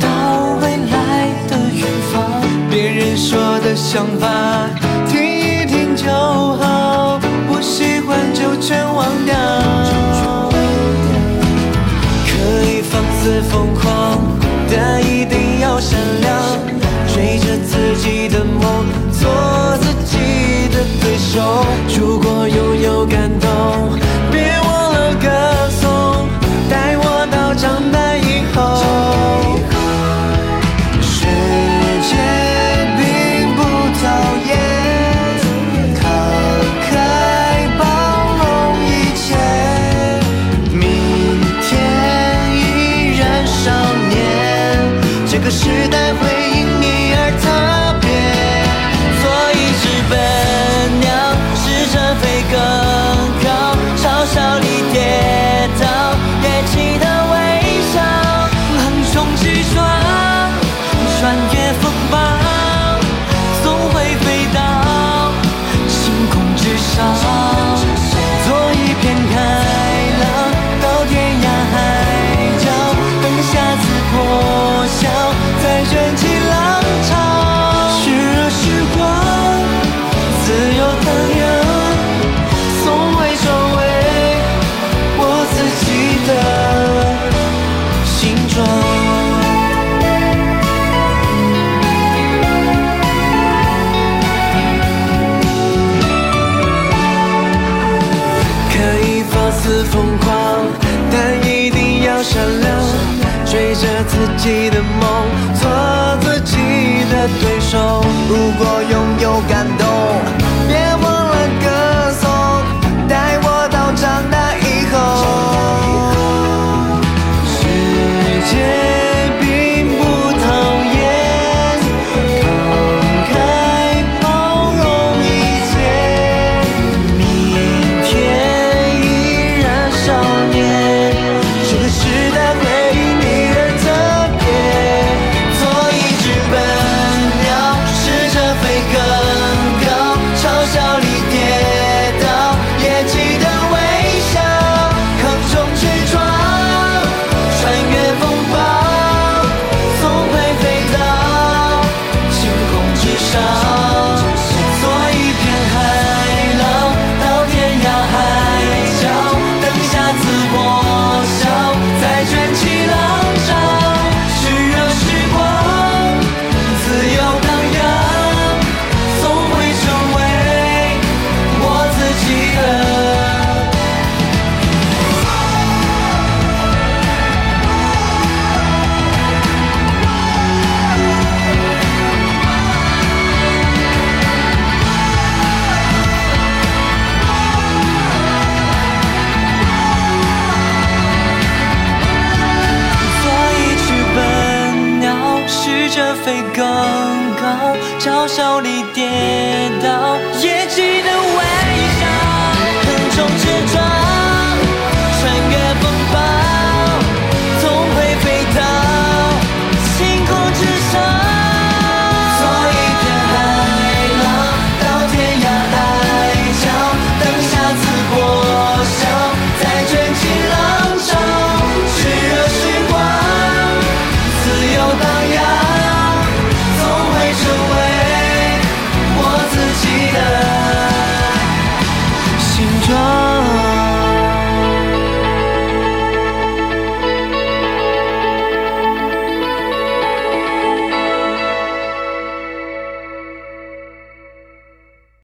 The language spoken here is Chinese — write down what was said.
到未来的远方别人说的想法。个时代会因你而特别做一只笨鸟试着飞更高嘲笑里跌倒也记得微笑横冲直撞穿越做自己的对手如果拥有感动飞更高嘲笑离别